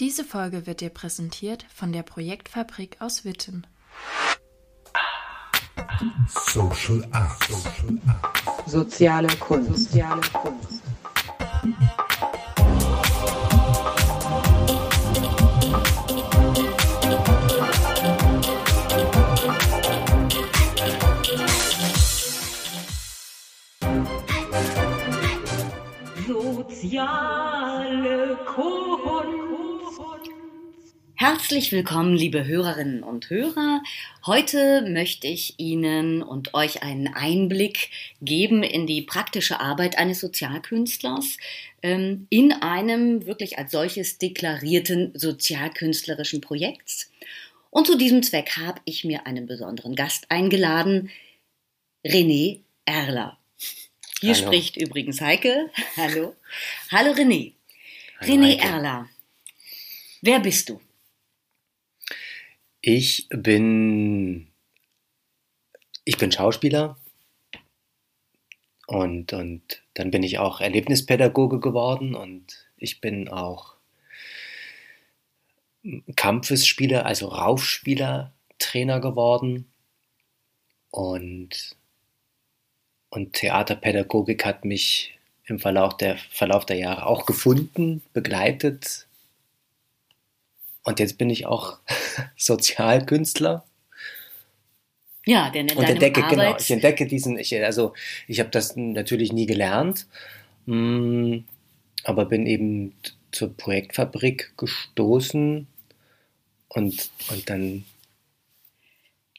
Diese Folge wird dir präsentiert von der Projektfabrik aus Witten. Social Art. Soziale Kunst. Soziale Kunst. Soziale Kunst. Herzlich willkommen, liebe Hörerinnen und Hörer. Heute möchte ich Ihnen und euch einen Einblick geben in die praktische Arbeit eines Sozialkünstlers ähm, in einem wirklich als solches deklarierten sozialkünstlerischen Projekts. Und zu diesem Zweck habe ich mir einen besonderen Gast eingeladen, René Erler. Hier Hallo. spricht übrigens Heike. Hallo. Hallo René. Hallo, René Heike. Erler. Wer bist du? Ich bin, ich bin Schauspieler. Und, und dann bin ich auch Erlebnispädagoge geworden. Und ich bin auch Kampfesspieler, also Raufspieler, Trainer geworden. Und, und Theaterpädagogik hat mich im Verlauf der, Verlauf der Jahre auch gefunden, begleitet und jetzt bin ich auch Sozialkünstler. Ja, denn in und entdecke, genau, Arbeits ich entdecke diesen, ich, also ich habe das natürlich nie gelernt, mm, aber bin eben zur Projektfabrik gestoßen. Und, und dann,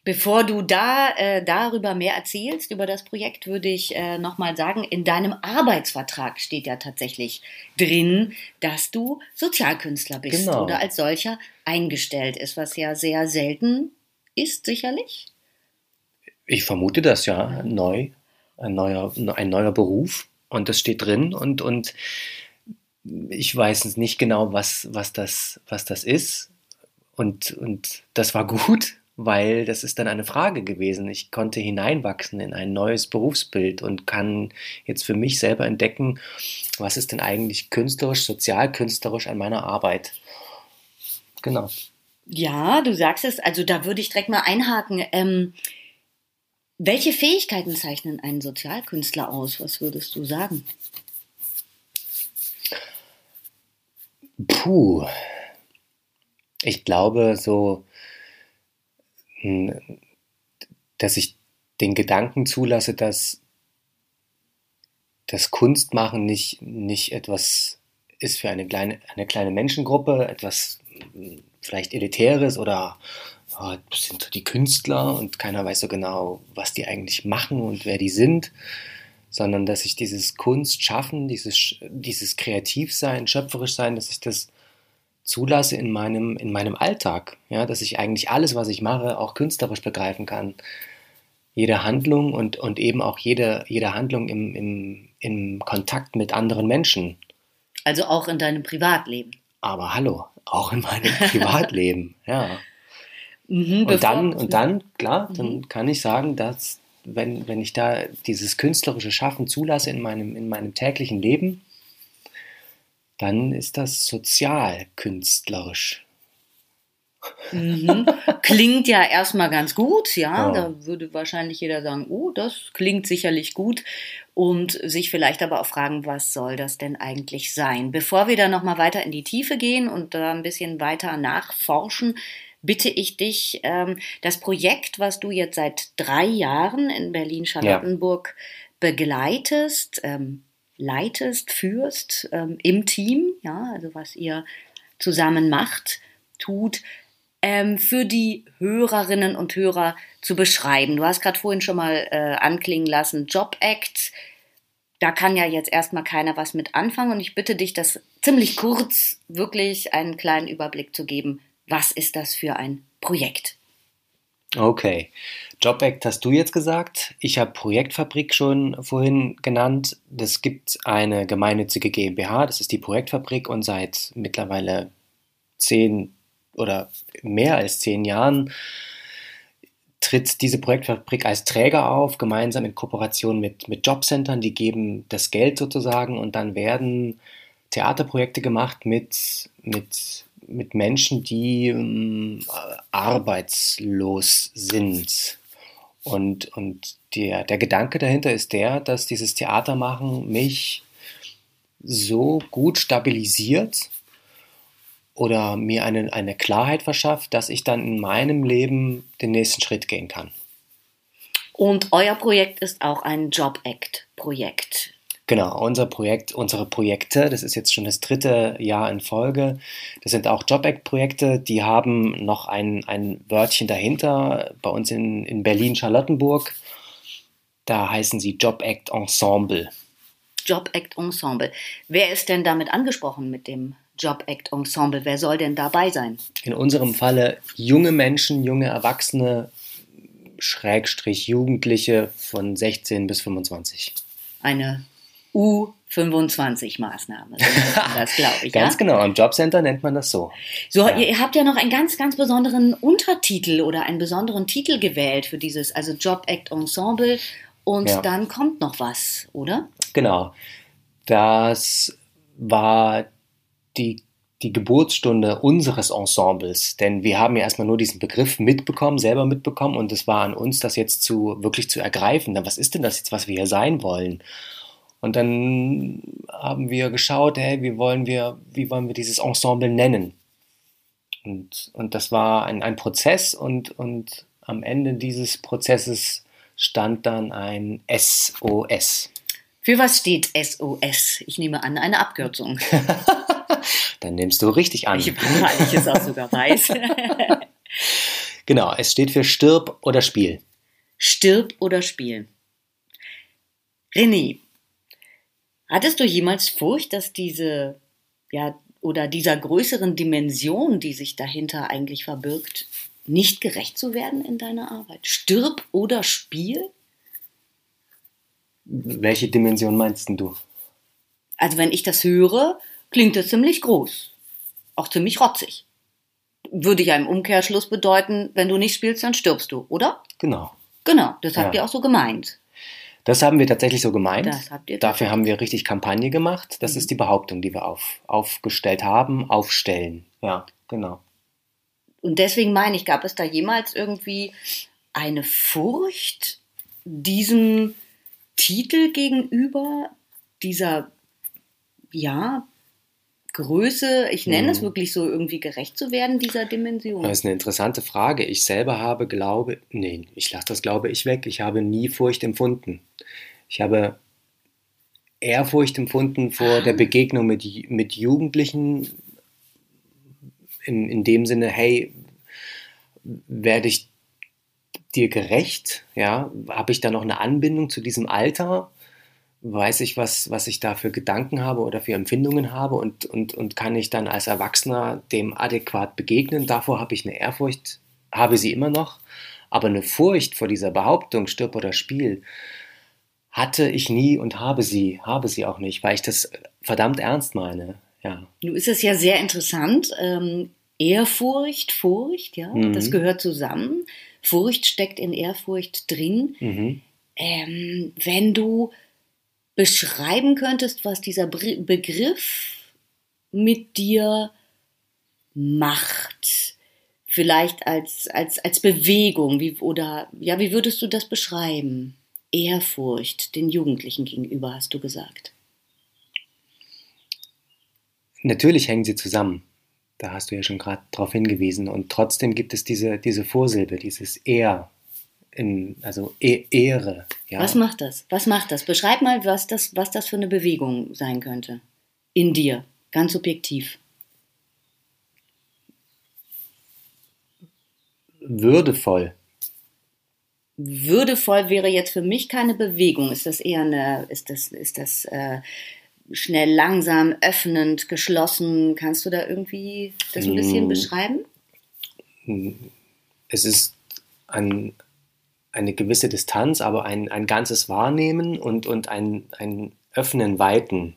Bevor du da äh, darüber mehr erzählst, über das Projekt, würde ich äh, nochmal sagen, in deinem Arbeitsvertrag steht ja tatsächlich drin, dass du Sozialkünstler bist Genau. oder als solcher eingestellt ist, was ja sehr selten ist, sicherlich. ich vermute das ja, neu, ein neuer, ein neuer Beruf und das steht drin und, und ich weiß nicht genau, was, was, das, was das ist und, und das war gut, weil das ist dann eine Frage gewesen. Ich konnte hineinwachsen in ein neues Berufsbild und kann jetzt für mich selber entdecken, was ist denn eigentlich künstlerisch, sozialkünstlerisch an meiner Arbeit. Genau. Ja, du sagst es, also da würde ich direkt mal einhaken. Ähm, welche Fähigkeiten zeichnen einen Sozialkünstler aus? Was würdest du sagen? Puh. Ich glaube so, dass ich den Gedanken zulasse, dass das Kunstmachen nicht, nicht etwas ist für eine kleine, eine kleine Menschengruppe, etwas vielleicht Elitäres oder oh, sind so die Künstler und keiner weiß so genau, was die eigentlich machen und wer die sind, sondern dass ich dieses Kunstschaffen, dieses, dieses Kreativsein, schöpferisch sein, dass ich das zulasse in meinem, in meinem Alltag. Ja, dass ich eigentlich alles, was ich mache, auch künstlerisch begreifen kann. Jede Handlung und, und eben auch jede, jede Handlung im, im, im Kontakt mit anderen Menschen. Also auch in deinem Privatleben. Aber hallo, auch in meinem Privatleben. Ja. Mhm, Und dann, und dann, klar, dann Mhm. kann ich sagen, dass, wenn, wenn ich da dieses künstlerische Schaffen zulasse in meinem, in meinem täglichen Leben, dann ist das sozialkünstlerisch. Mhm. Klingt ja erstmal ganz gut, ja. Ja. Da würde wahrscheinlich jeder sagen, oh, das klingt sicherlich gut. Und sich vielleicht aber auch fragen, was soll das denn eigentlich sein? Bevor wir da nochmal weiter in die Tiefe gehen und da ein bisschen weiter nachforschen, bitte ich dich, ähm, das Projekt, was du jetzt seit drei Jahren in Berlin-Charlottenburg begleitest, ähm, leitest, führst ähm, im Team, ja, also was ihr zusammen macht, tut, ähm, für die Hörerinnen und Hörer zu beschreiben. Du hast gerade vorhin schon mal äh, anklingen lassen, Job Act. Da kann ja jetzt erstmal keiner was mit anfangen und ich bitte dich, das ziemlich kurz wirklich einen kleinen Überblick zu geben. Was ist das für ein Projekt? Okay. Job Act hast du jetzt gesagt. Ich habe Projektfabrik schon vorhin genannt. Das gibt eine gemeinnützige GmbH, das ist die Projektfabrik und seit mittlerweile zehn oder mehr als zehn Jahren tritt diese Projektfabrik als Träger auf, gemeinsam in Kooperation mit, mit Jobcentern, die geben das Geld sozusagen und dann werden Theaterprojekte gemacht mit, mit mit Menschen, die ähm, arbeitslos sind. Und, und der, der Gedanke dahinter ist der, dass dieses Theatermachen mich so gut stabilisiert oder mir eine, eine Klarheit verschafft, dass ich dann in meinem Leben den nächsten Schritt gehen kann. Und euer Projekt ist auch ein Job-Act-Projekt. Genau, unser Projekt, unsere Projekte, das ist jetzt schon das dritte Jahr in Folge. Das sind auch Jobact-Projekte, die haben noch ein, ein Wörtchen dahinter. Bei uns in, in Berlin-Charlottenburg, da heißen sie Jobact Ensemble. Jobact Ensemble. Wer ist denn damit angesprochen mit dem Jobact Ensemble? Wer soll denn dabei sein? In unserem Falle junge Menschen, junge Erwachsene, Schrägstrich Jugendliche von 16 bis 25. Eine U25-Maßnahme. Das glaube ich. Ganz ja? genau, im Jobcenter nennt man das so. So, Ja. ihr habt ja noch einen ganz, ganz besonderen Untertitel oder einen besonderen Titel gewählt für dieses, also Job Act Ensemble. Und Ja. dann kommt noch was, oder? Genau. Das war die, die Geburtsstunde unseres Ensembles, denn wir haben ja erstmal nur diesen Begriff mitbekommen, selber mitbekommen und es war an uns, das jetzt zu wirklich zu ergreifen. Was ist denn das jetzt, was wir hier sein wollen? Und dann haben wir geschaut, hey, wie wollen wir, wie wollen wir dieses Ensemble nennen? Und, und das war ein, ein Prozess und, und am Ende dieses Prozesses stand dann ein SOS. Für was steht SOS? Ich nehme an, eine Abkürzung. Dann nimmst du richtig an. Ich, weil ich es auch sogar weiß. Genau, es steht für Stirb oder Spiel. Stirb oder Spiel. René, hattest du jemals Furcht, dass diese, ja, oder dieser größeren Dimension, die sich dahinter eigentlich verbirgt, nicht gerecht zu werden in deiner Arbeit? Stirb oder Spiel? Welche Dimension meinst denn du? Also wenn ich das höre, klingt das ziemlich groß. Auch ziemlich rotzig. Würde ja im Umkehrschluss bedeuten, wenn du nicht spielst, dann stirbst du, oder? Genau. Genau, das habt Ja. ihr auch so gemeint. Das haben wir tatsächlich so gemeint. Dafür haben wir richtig Kampagne gemacht. Das ist die Behauptung, die wir auf, aufgestellt haben, aufstellen. Ja, genau. Und deswegen meine ich, gab es da jemals irgendwie eine Furcht diesem Titel gegenüber, dieser, ja, Größe, ich nenne es Mhm. wirklich so, irgendwie gerecht zu werden, dieser Dimension? Das ist eine interessante Frage. Ich selber habe, glaube, nee, ich lasse das glaube ich weg. Ich habe nie Furcht empfunden. Ich habe Ehrfurcht empfunden vor Ah. der Begegnung mit, mit Jugendlichen in, in dem Sinne, hey, werde ich dir gerecht? Ja, habe ich da noch eine Anbindung zu diesem Alter? Weiß ich, was, was ich da für Gedanken habe oder für Empfindungen habe und, und, und kann ich dann als Erwachsener dem adäquat begegnen? Davor habe ich eine Ehrfurcht, habe sie immer noch, aber eine Furcht vor dieser Behauptung, stirb oder spiel, hatte ich nie und habe sie, habe sie auch nicht, weil ich das verdammt ernst meine. Ja. Nun ist es ja sehr interessant. Ähm, Ehrfurcht, Furcht, ja, Mhm. das gehört zusammen. Furcht steckt in Ehrfurcht drin. Mhm. Ähm, wenn du beschreiben könntest, was dieser Begriff mit dir macht, vielleicht als, als, als Bewegung, wie, oder ja, wie würdest du das beschreiben? Ehrfurcht den Jugendlichen gegenüber, hast du gesagt. Natürlich hängen sie zusammen. Da hast du ja schon gerade darauf hingewiesen. Und trotzdem gibt es diese, diese Vorsilbe, dieses Ehr, in, also e Ehre. Ja. Was macht das? Was macht das? Beschreib mal, was das, was das für eine Bewegung sein könnte. In dir, ganz subjektiv. Würdevoll. Würdevoll wäre jetzt für mich keine Bewegung. Ist das eher eine, ist das, ist das äh, schnell, langsam, öffnend, geschlossen? Kannst du da irgendwie das ein bisschen Mm. beschreiben? Es ist ein, eine gewisse Distanz, aber ein, ein ganzes Wahrnehmen und, und ein, ein Öffnen, Weiten.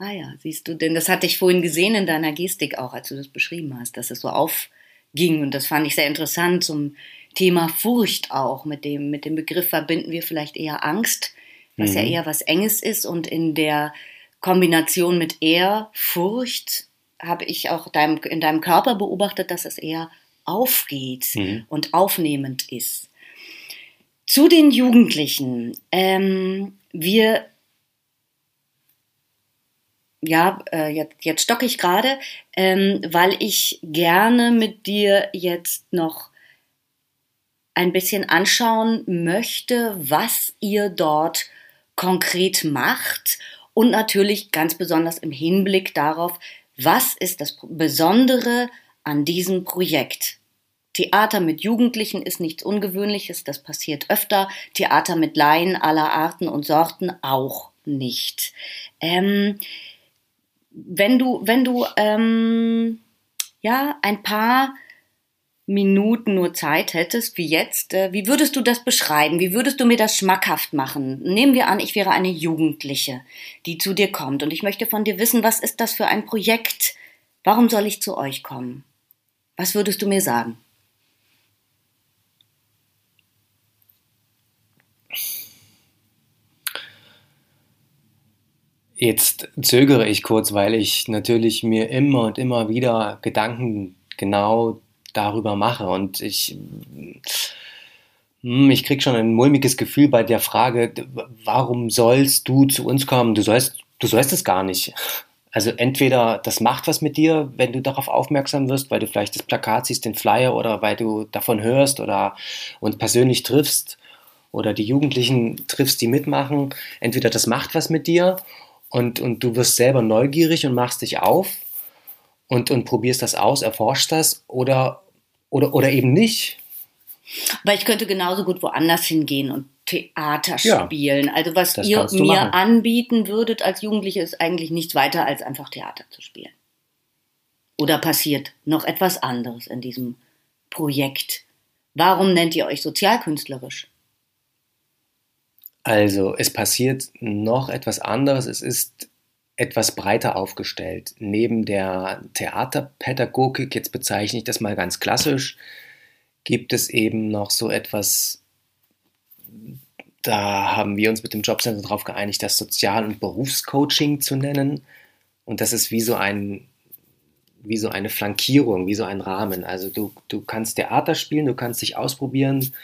Ah ja, siehst du, denn das hatte ich vorhin gesehen in deiner Gestik auch, als du das beschrieben hast, dass es so aufging und das fand ich sehr interessant zum Thema Furcht auch. Mit dem, mit dem Begriff verbinden wir vielleicht eher Angst, was ja Mhm. eher was Enges ist und in der Kombination mit Ehr, Furcht habe ich auch deinem, in deinem Körper beobachtet, dass es eher aufgeht Mhm. und aufnehmend ist. Zu den Jugendlichen. Ähm, wir, ja, äh, jetzt, jetzt stocke ich gerade, ähm, weil ich gerne mit dir jetzt noch ein bisschen anschauen möchte, was ihr dort konkret macht und natürlich ganz besonders im Hinblick darauf, was ist das Besondere an diesem Projekt. Theater mit Jugendlichen ist nichts Ungewöhnliches, das passiert öfter. Theater mit Laien aller Arten und Sorten auch nicht. Ähm, wenn du, wenn du ähm, ja ein paar Minuten nur Zeit hättest, wie jetzt, äh, wie würdest du das beschreiben? Wie würdest du mir das schmackhaft machen? Nehmen wir an, ich wäre eine Jugendliche, die zu dir kommt und ich möchte von dir wissen, was ist das für ein Projekt? Warum soll ich zu euch kommen? Was würdest du mir sagen? Jetzt zögere ich kurz, weil ich natürlich mir immer und immer wieder Gedanken genau darüber mache. Und ich, hm, ich kriege schon ein mulmiges Gefühl bei der Frage, warum sollst du zu uns kommen? Du sollst, du sollst es gar nicht. Also entweder das macht was mit dir, wenn du darauf aufmerksam wirst, weil du vielleicht das Plakat siehst, den Flyer oder weil du davon hörst oder uns persönlich triffst oder die Jugendlichen triffst, die mitmachen. Entweder das macht was mit dir und, und du wirst selber neugierig und machst dich auf und, und probierst das aus, erforschst das oder, oder, oder eben nicht. Aber ich könnte genauso gut woanders hingehen und Theater Ja, spielen. Also was ihr mir machen. anbieten würdet als Jugendliche ist eigentlich nichts weiter als einfach Theater zu spielen. Oder passiert noch etwas anderes in diesem Projekt? Warum nennt ihr euch sozialkünstlerisch? Also es passiert noch etwas anderes. Es ist etwas breiter aufgestellt. Neben der Theaterpädagogik, jetzt bezeichne ich das mal ganz klassisch, gibt es eben noch so etwas, da haben wir uns mit dem Jobcenter darauf geeinigt, das Sozial- und Berufscoaching zu nennen. Und das ist wie so ein wie so eine Flankierung, wie so ein Rahmen. Also du, du kannst Theater spielen, du kannst dich ausprobieren,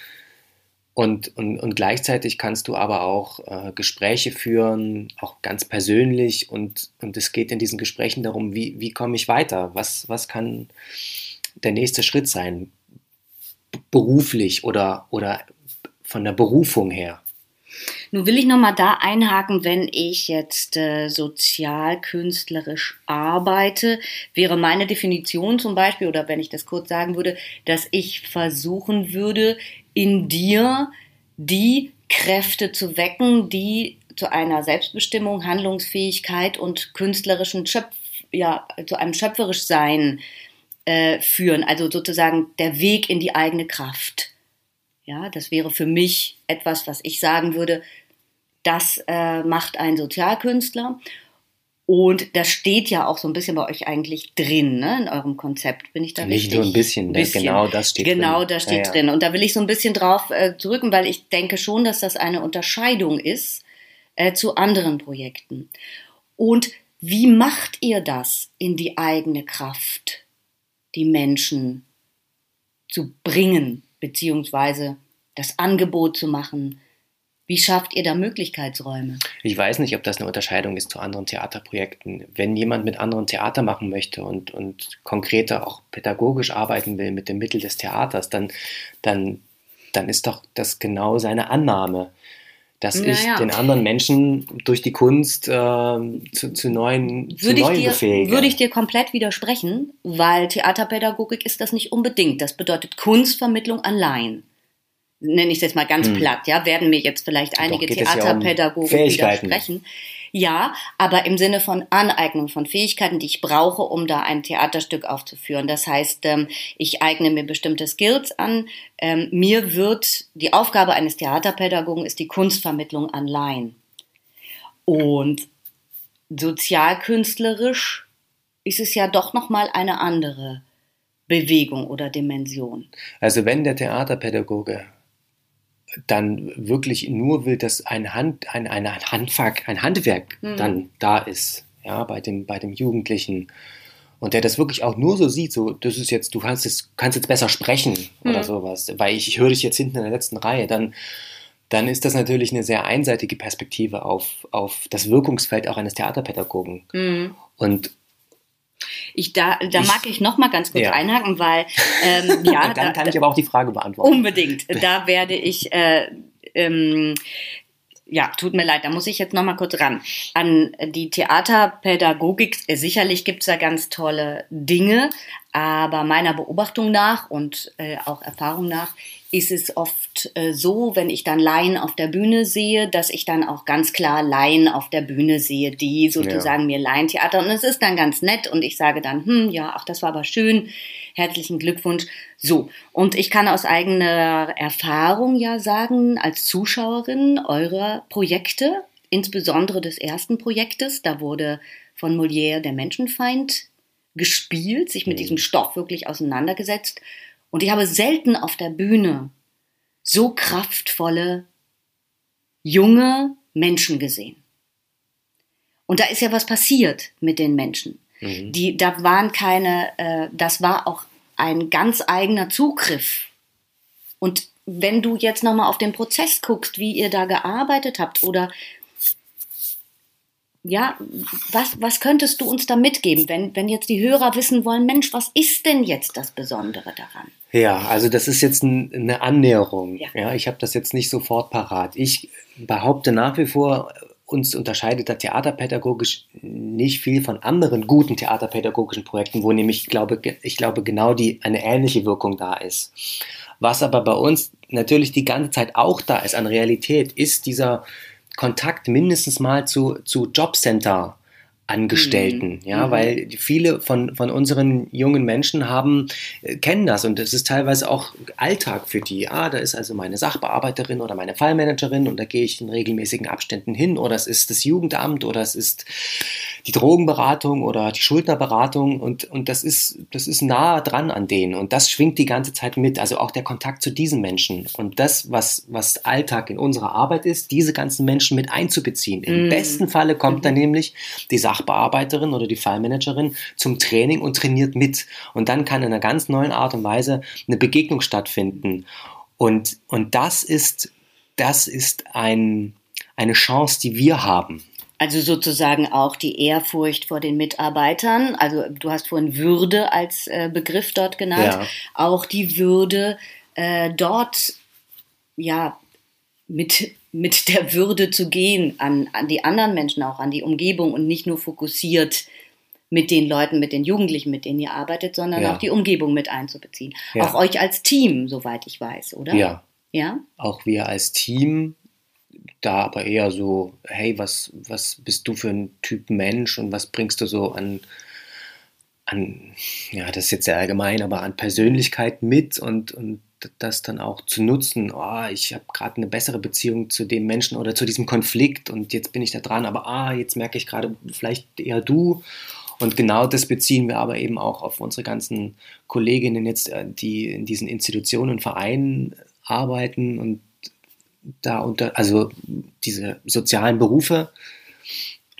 und, und, und gleichzeitig kannst du aber auch äh, Gespräche führen, auch ganz persönlich. Und, und es geht in diesen Gesprächen darum, wie, wie komme ich weiter? Was, was kann der nächste Schritt sein? Beruflich oder, oder von der Berufung her. Nun will ich nochmal da einhaken, wenn ich jetzt äh, sozialkünstlerisch arbeite, wäre meine Definition zum Beispiel, oder wenn ich das kurz sagen würde, dass ich versuchen würde, in dir die Kräfte zu wecken, die zu einer Selbstbestimmung, Handlungsfähigkeit und künstlerischen Schöpf, ja, zu einem schöpferisch Sein äh, führen. Also sozusagen der Weg in die eigene Kraft. Ja, das wäre für mich etwas, was ich sagen würde, das äh, macht ein Sozialkünstler. Und das steht ja auch so ein bisschen bei euch eigentlich drin, ne, in eurem Konzept. Bin ich da Nicht richtig? nur ein bisschen, ne? genau das steht genau drin. das steht Ja, ja. drin. Und da will ich so ein bisschen drauf äh, zurücken, weil ich denke schon, dass das eine Unterscheidung ist äh, zu anderen Projekten. Und wie macht ihr das in die eigene Kraft, die Menschen zu bringen, beziehungsweise das Angebot zu machen? Wie schafft ihr da Möglichkeitsräume? Ich weiß nicht, ob das eine Unterscheidung ist zu anderen Theaterprojekten. Wenn jemand mit anderen Theater machen möchte und, und konkreter auch pädagogisch arbeiten will mit dem Mittel des Theaters, dann, dann, dann ist doch das genau seine Annahme, dass Na ich ja. den anderen Menschen durch die Kunst ähm, zu, zu neuen, zu Würde ich, neuen dir, befähige. würde ich dir komplett widersprechen, weil Theaterpädagogik ist das nicht unbedingt. Das bedeutet Kunstvermittlung allein. Nenne ich es jetzt mal ganz Hm. platt, ja, werden mir jetzt vielleicht einige geht es ja um Theaterpädagogen widersprechen. Ja, aber im Sinne von Aneignung von Fähigkeiten, die ich brauche, um da ein Theaterstück aufzuführen. Das heißt, ähm, ich eigne mir bestimmte Skills an. Ähm, Mir wird die Aufgabe eines Theaterpädagogen ist die Kunstvermittlung allein. Und sozialkünstlerisch ist es ja doch noch mal eine andere Bewegung oder Dimension. Also wenn der Theaterpädagoge dann wirklich nur will, dass ein, Hand, ein, ein Handwerk, ein Handwerk Mhm. dann da ist, ja, bei dem, bei dem Jugendlichen und der das wirklich auch nur so sieht, so, das ist jetzt, du kannst jetzt, kannst jetzt besser sprechen oder Mhm. sowas, weil ich, ich höre dich jetzt hinten in der letzten Reihe, dann, dann ist das natürlich eine sehr einseitige Perspektive auf, auf das Wirkungsfeld auch eines Theaterpädagogen. Mhm. Und Ich, da da Ich- mag ich noch mal ganz kurz Ja. einhaken, weil ähm, ja, dann da, kann ich aber auch die Frage beantworten. Unbedingt. Da werde ich, äh, ähm, ja, tut mir leid, da muss ich jetzt noch mal kurz ran. An die Theaterpädagogik, äh, sicherlich gibt's da ganz tolle Dinge, aber meiner Beobachtung nach und äh, auch Erfahrung nach ist es oft äh, so, wenn ich dann Laien auf der Bühne sehe, dass ich dann auch ganz klar Laien auf der Bühne sehe, die sozusagen mir Laientheater und es ist dann ganz nett und ich sage dann, hm, ja, ach, das war aber schön, herzlichen Glückwunsch. So, und ich kann aus eigener Erfahrung ja sagen, als Zuschauerin eurer Projekte, insbesondere des ersten Projektes, da wurde von Molière der Menschenfeind gespielt, sich mit Mhm. diesem Stoff wirklich auseinandergesetzt. Und ich habe selten auf der Bühne so kraftvolle, junge Menschen gesehen. Und da ist ja was passiert mit den Menschen. Mhm. Die, da waren keine, äh, das war auch ein ganz eigener Zugriff. Und wenn du jetzt nochmal auf den Prozess guckst, wie ihr da gearbeitet habt oder ja, was, was könntest du uns da mitgeben, wenn, wenn jetzt die Hörer wissen wollen, Mensch, was ist denn jetzt das Besondere daran? Ja, also das ist jetzt ein, eine Annäherung. Ja. Ja. ich habe das jetzt nicht sofort parat. Ich behaupte nach wie vor, uns unterscheidet da theaterpädagogisch nicht viel von anderen guten theaterpädagogischen Projekten, wo nämlich, ich glaube, ich glaube genau die, eine ähnliche Wirkung da ist. Was aber bei uns natürlich die ganze Zeit auch da ist an Realität, ist dieser Kontakt mindestens mal zu, zu Jobcenter. Angestellten, ja, Mhm. weil viele von, von unseren jungen Menschen haben, äh, kennen das und es ist teilweise auch Alltag für die. Ah, da ist also meine Sachbearbeiterin oder meine Fallmanagerin und da gehe ich in regelmäßigen Abständen hin oder es ist das Jugendamt oder es ist die Drogenberatung oder die Schuldnerberatung und, und das ist, das ist nah dran an denen und das schwingt die ganze Zeit mit, also auch der Kontakt zu diesen Menschen und das, was, was Alltag in unserer Arbeit ist, diese ganzen Menschen mit einzubeziehen. Im Mhm. besten Falle kommt dann nämlich die Sachbearbeiterin oder die Fallmanagerin zum Training und trainiert mit und dann kann in einer ganz neuen Art und Weise eine Begegnung stattfinden und, und das ist, das ist ein, eine Chance, die wir haben. Also sozusagen auch die Ehrfurcht vor den Mitarbeitern. Also du hast vorhin Würde als äh, Begriff dort genannt. Ja. Auch die Würde äh, dort ja mit mit der Würde zu gehen an, an die anderen Menschen auch, an die Umgebung und nicht nur fokussiert mit den Leuten, mit den Jugendlichen, mit denen ihr arbeitet, sondern Ja. auch die Umgebung mit einzubeziehen. Ja. Auch euch als Team, soweit ich weiß, oder? Ja. Ja? auch wir als Team, da aber eher so, hey, was, was bist du für ein Typ Mensch und was bringst du so an, an, ja, das ist jetzt sehr allgemein, aber an Persönlichkeit mit und, und das dann auch zu nutzen, oh, ich habe gerade eine bessere Beziehung zu dem Menschen oder zu diesem Konflikt und jetzt bin ich da dran, aber ah, jetzt merke ich gerade vielleicht eher du. Und genau das beziehen wir aber eben auch auf unsere ganzen Kolleginnen jetzt, äh, die in diesen Institutionen und Vereinen arbeiten und da unter, also diese sozialen Berufe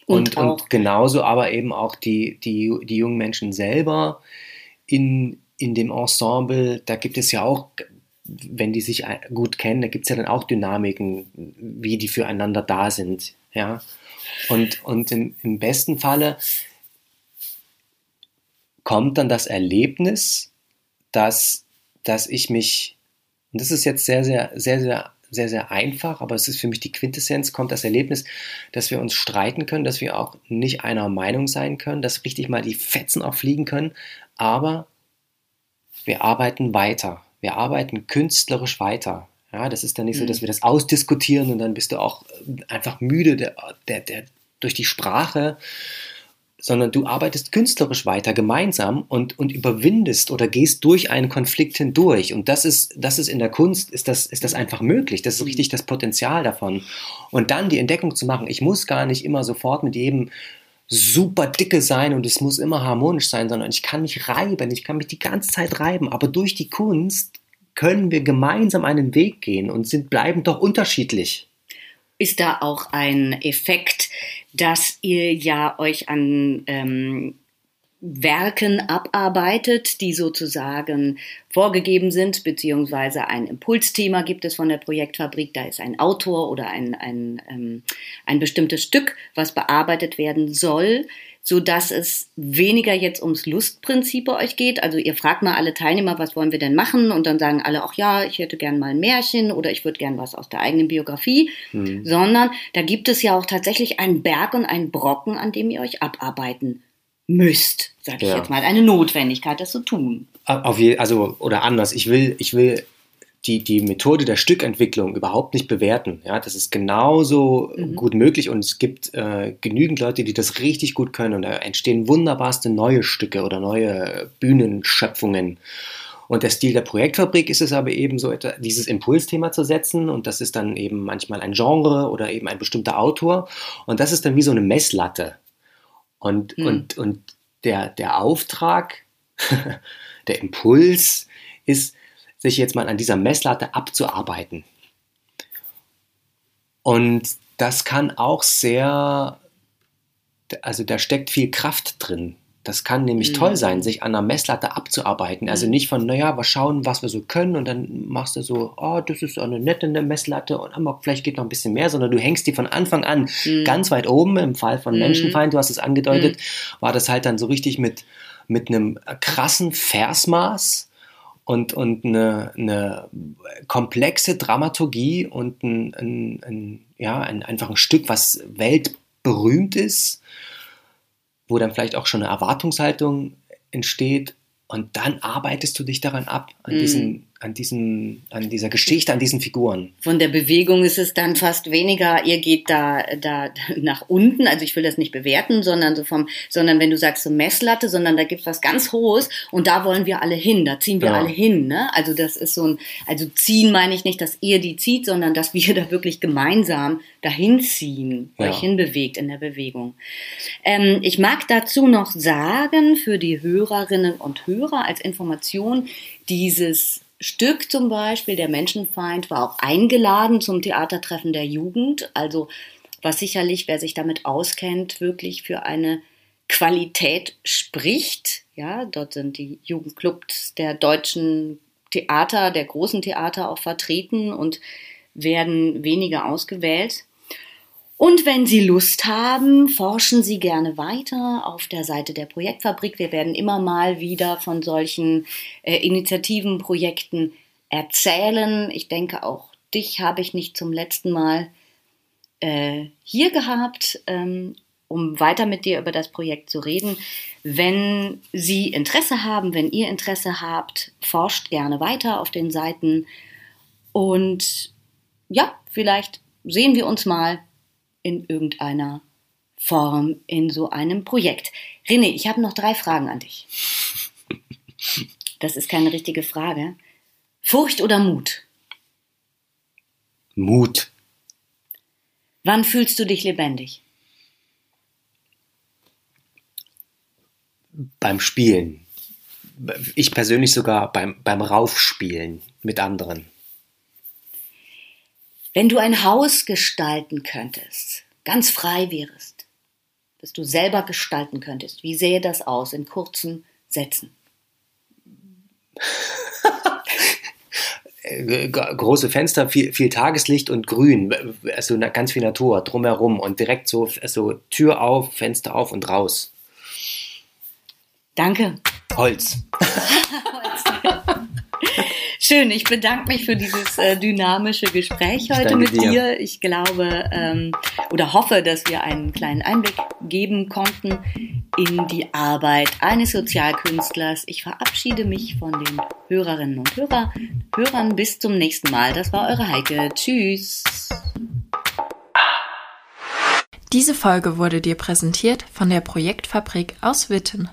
Und und, und genauso aber eben auch die, die, die jungen Menschen selber in, in dem Ensemble, da gibt es ja auch, wenn die sich gut kennen, da gibt es ja dann auch Dynamiken, wie die füreinander da sind, ja. Und, und im, im besten Falle kommt dann das Erlebnis, dass, dass ich mich, und das ist jetzt sehr, sehr, sehr, sehr, sehr, sehr einfach, aber es ist für mich die Quintessenz, kommt das Erlebnis, dass wir uns streiten können, dass wir auch nicht einer Meinung sein können, dass richtig mal die Fetzen auch fliegen können, aber wir arbeiten weiter. Wir arbeiten künstlerisch weiter. Ja, das ist dann nicht so, dass wir das ausdiskutieren und dann bist du auch äh, einfach müde der, der, der, durch die Sprache, sondern du arbeitest künstlerisch weiter gemeinsam und, und überwindest oder gehst durch einen Konflikt hindurch. Und das ist, das ist in der Kunst, ist das, ist das einfach möglich. Das ist richtig das Potenzial davon. Und dann die Entdeckung zu machen, ich muss gar nicht immer sofort mit jedem super dicke sein und es muss immer harmonisch sein, sondern ich kann mich reiben, ich kann mich die ganze Zeit reiben, aber durch die Kunst können wir gemeinsam einen Weg gehen und sind, bleiben doch unterschiedlich. ist da auch ein Effekt, dass ihr ja euch an ähm, Werken abarbeitet, die sozusagen vorgegeben sind, beziehungsweise ein Impulsthema gibt es von der Projektfabrik. Da ist ein Autor oder ein, ein, ähm, ein bestimmtes Stück, was bearbeitet werden soll so dass es weniger jetzt ums Lustprinzip bei euch geht. Also ihr fragt mal alle Teilnehmer, was wollen wir denn machen? Und dann sagen alle, ach ja, ich hätte gern mal ein Märchen oder ich würde gern was aus der eigenen Biografie. Mhm. Sondern da gibt es ja auch tatsächlich einen Berg und einen Brocken, an dem ihr euch abarbeiten müsst, sage ich ja. jetzt mal, eine Notwendigkeit, das zu tun. Auf je, also oder anders. Ich will, ich will die, die Methode der Stückentwicklung überhaupt nicht bewerten. Ja, das ist genauso mhm. gut möglich und es gibt äh, genügend Leute, die das richtig gut können und da entstehen wunderbarste neue Stücke oder neue Bühnenschöpfungen. Und der Stil der Projektfabrik ist es aber eben so, dieses Impulsthema zu setzen und das ist dann eben manchmal ein Genre oder eben ein bestimmter Autor und das ist dann wie so eine Messlatte. Und, mhm. und, und der, der Auftrag, der Impuls ist, sich jetzt mal an dieser Messlatte abzuarbeiten. Und das kann auch sehr, also da steckt viel Kraft drin. Das kann nämlich mhm. toll sein, sich an einer Messlatte abzuarbeiten. Also mhm. nicht von, naja, mal schauen, was wir so können und dann machst du so, oh, das ist eine nette Messlatte und aber vielleicht geht noch ein bisschen mehr, sondern du hängst die von Anfang an mhm. ganz weit oben. Im Fall von mhm. Menschenfeind, du hast es angedeutet, mhm. war das halt dann so richtig mit, mit einem krassen Versmaß und, und eine, eine komplexe Dramaturgie und ein, ein, ein, ja, ein, einfach ein Stück, was weltberühmt ist, wo dann vielleicht auch schon eine Erwartungshaltung entsteht und dann arbeitest du dich daran ab, an, mm. diesen, an, diesem, an dieser Geschichte, an diesen Figuren. Von der Bewegung ist es dann fast weniger, ihr geht da, da nach unten, also ich will das nicht bewerten, sondern so vom, sondern wenn du sagst so Messlatte, sondern da gibt es was ganz Hohes und da wollen wir alle hin, da ziehen wir ja. alle hin. Ne? Also das ist so ein, also ziehen meine ich nicht, dass ihr die zieht, sondern dass wir da wirklich gemeinsam dahin ziehen, ja. euch hinbewegt in der Bewegung. Ähm, ich mag dazu noch sagen, für die Hörerinnen und Hörer als Information, dieses Stück zum Beispiel, der Menschenfeind, war auch eingeladen zum Theatertreffen der Jugend. Also was sicherlich, wer sich damit auskennt, wirklich für eine Qualität spricht. Ja, dort sind die Jugendclubs der deutschen Theater, der großen Theater auch vertreten und werden weniger ausgewählt. Und wenn Sie Lust haben, forschen Sie gerne weiter auf der Seite der Projektfabrik. Wir werden immer mal wieder von solchen äh, Initiativen, Projekten erzählen. Ich denke, auch dich habe ich nicht zum letzten Mal äh, hier gehabt, ähm, um weiter mit dir über das Projekt zu reden. Wenn Sie Interesse haben, wenn ihr Interesse habt, forscht gerne weiter auf den Seiten. Und ja, vielleicht sehen wir uns mal in irgendeiner Form in so einem Projekt. René, ich habe noch drei Fragen an dich. Das ist keine richtige Frage. Furcht oder Mut? Mut. Wann fühlst du dich lebendig? Beim Spielen. Ich persönlich sogar beim, beim Raufspielen mit anderen. Wenn du ein Haus gestalten könntest, ganz frei wärst, dass du selber gestalten könntest, wie sähe das aus in kurzen Sätzen? große Fenster, viel, viel, Tageslicht und Grün, also ganz viel Natur drumherum und direkt so also Tür auf, Fenster auf und raus. Danke. Holz. Schön, ich bedanke mich für dieses äh, dynamische Gespräch heute mit dir. dir. Ich glaube ähm, oder hoffe, dass wir einen kleinen Einblick geben konnten in die Arbeit eines Sozialkünstlers. Ich verabschiede mich von den Hörerinnen und Hörer, Hörern bis zum nächsten Mal. Das war eure Heike. Tschüss. Diese Folge wurde dir präsentiert von der Projektfabrik aus Witten.